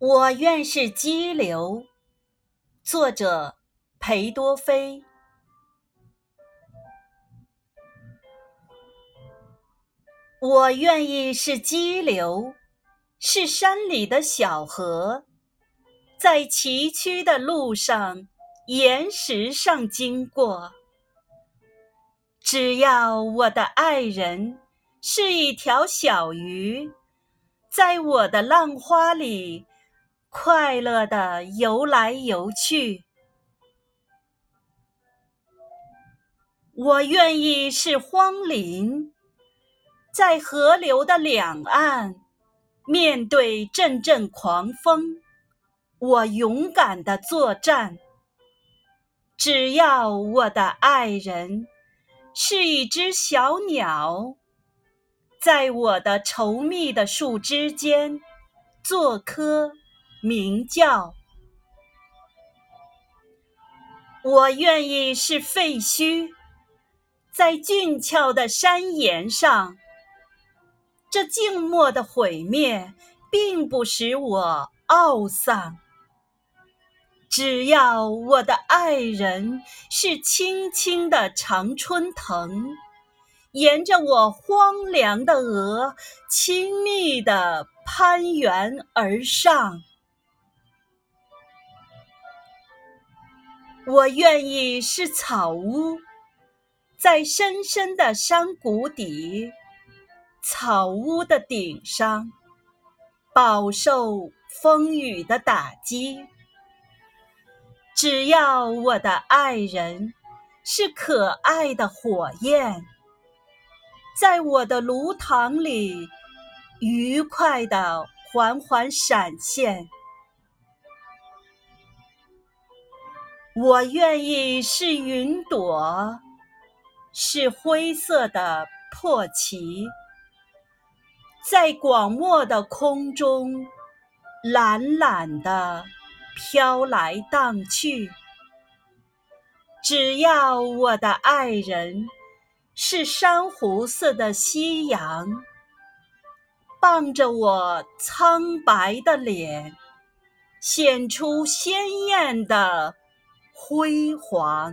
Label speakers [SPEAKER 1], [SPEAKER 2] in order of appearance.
[SPEAKER 1] 我愿是激流。作者：裴多菲。我愿意是激流，是山里的小河，在崎岖的路上、岩石上经过。只要我的爱人是一条小鱼，在我的浪花里。快乐的游来游去，我愿意是荒林，在河流的两岸，面对阵阵狂风，我勇敢的作战。只要我的爱人是一只小鸟，在我的稠密的树枝间做棵。鸣叫，我愿意是废墟，在俊俏的山岩上。这静默的毁灭，并不使我懊丧。只要我的爱人是青青的常春藤，沿着我荒凉的额，亲密地攀援而上。我愿意是草屋，在深深的山谷底，草屋的顶上，饱受风雨的打击。只要我的爱人是可爱的火焰，在我的炉膛里愉快的缓缓闪现。我愿意是云朵，是灰色的破旗，在广漠的空中懒懒的飘来荡去。只要我的爱人是珊瑚色的夕阳，傍着我苍白的脸，显出鲜艳的。辉煌。